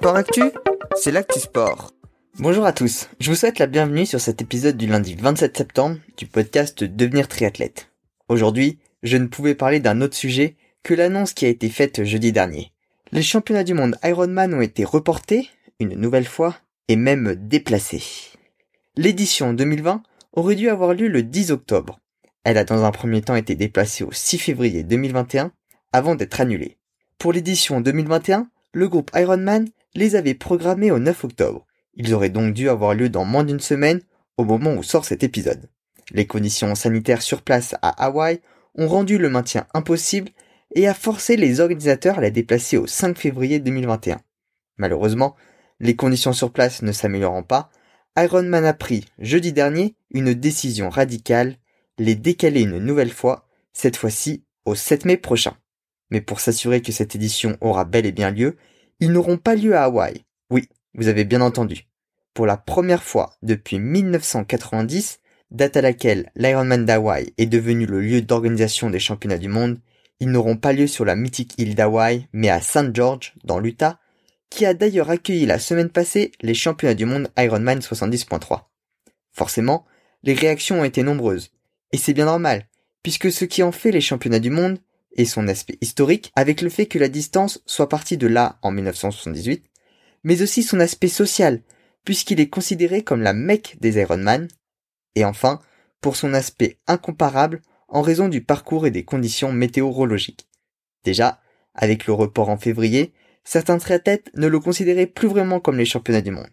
Sport Actu, c'est l'actu sport. Bonjour à tous, je vous souhaite la bienvenue sur cet épisode du lundi 27 septembre du podcast Devenir triathlète. Aujourd'hui, je ne pouvais parler d'un autre sujet que l'annonce qui a été faite jeudi dernier. Les championnats du monde Ironman ont été reportés, une nouvelle fois, et même déplacés. L'édition 2020 aurait dû avoir lieu le 10 octobre. Elle a dans un premier temps été déplacée au 6 février 2021 avant d'être annulée. Pour l'édition 2021, le groupe Ironman les avait programmés au 9 octobre. Ils auraient donc dû avoir lieu dans moins d'une semaine au moment où sort cet épisode. Les conditions sanitaires sur place à Hawaï ont rendu le maintien impossible et a forcé les organisateurs à la déplacer au 5 février 2021. Malheureusement, les conditions sur place ne s'améliorant pas, Ironman a pris jeudi dernier une décision radicale, les décaler une nouvelle fois, cette fois-ci au 7 mai prochain. Mais pour s'assurer que cette édition aura bel et bien lieu, ils n'auront pas lieu à Hawaï. Oui, vous avez bien entendu. Pour la première fois depuis 1990, date à laquelle l'Ironman d'Hawaï est devenu le lieu d'organisation des championnats du monde, ils n'auront pas lieu sur la mythique île d'Hawaï, mais à St. George, dans l'Utah, qui a d'ailleurs accueilli la semaine passée les championnats du monde Ironman 70.3. Forcément, les réactions ont été nombreuses. Et c'est bien normal, puisque ce qui en fait les championnats du monde, et son aspect historique avec le fait que la distance soit partie de là en 1978, mais aussi son aspect social, puisqu'il est considéré comme la mecque des Ironman, et enfin, pour son aspect incomparable en raison du parcours et des conditions météorologiques. Déjà, avec le report en février, certains triathlètes ne le considéraient plus vraiment comme les championnats du monde.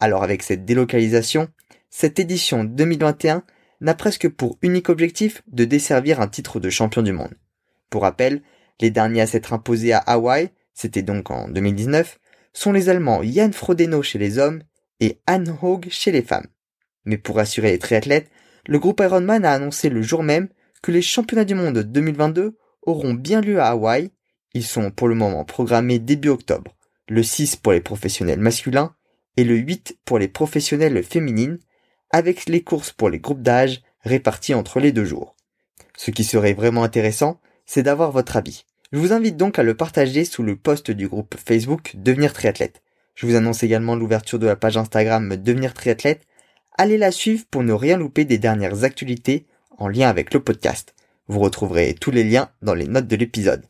Alors avec cette délocalisation, cette édition 2021 n'a presque pour unique objectif de desservir un titre de champion du monde. Pour rappel, les derniers à s'être imposés à Hawaï, c'était donc en 2019, sont les Allemands Jan Frodeno chez les hommes et Anne Hogue chez les femmes. Mais pour rassurer les triathlètes, le groupe Ironman a annoncé le jour même que les championnats du monde 2022 auront bien lieu à Hawaï. Ils sont pour le moment programmés début octobre, le 6 pour les professionnels masculins et le 8 pour les professionnels féminines, avec les courses pour les groupes d'âge répartis entre les deux jours. Ce qui serait vraiment intéressant, c'est d'avoir votre avis. Je vous invite donc à le partager sous le post du groupe Facebook Devenir Triathlète. Je vous annonce également l'ouverture de la page Instagram Devenir Triathlète. Allez la suivre pour ne rien louper des dernières actualités en lien avec le podcast. Vous retrouverez tous les liens dans les notes de l'épisode.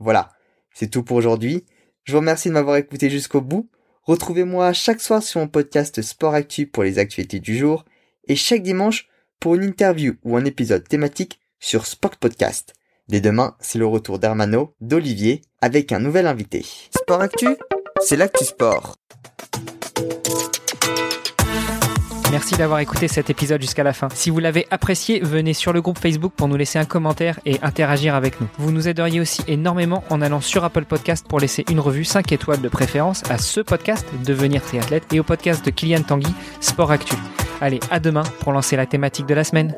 Voilà, c'est tout pour aujourd'hui. Je vous remercie de m'avoir écouté jusqu'au bout. Retrouvez-moi chaque soir sur mon podcast Sport Actu pour les actualités du jour et chaque dimanche pour une interview ou un épisode thématique sur Sport Podcast. Dès demain, c'est le retour d'Hermano, d'Olivier, avec un nouvel invité. Sport Actu, c'est l'actu sport. Merci d'avoir écouté cet épisode jusqu'à la fin. Si vous l'avez apprécié, venez sur le groupe Facebook pour nous laisser un commentaire et interagir avec nous. Vous nous aideriez aussi énormément en allant sur Apple Podcast pour laisser une revue 5 étoiles de préférence à ce podcast Devenir triathlète et au podcast de Kylian Tanguy Sport Actu. Allez, à demain pour lancer la thématique de la semaine.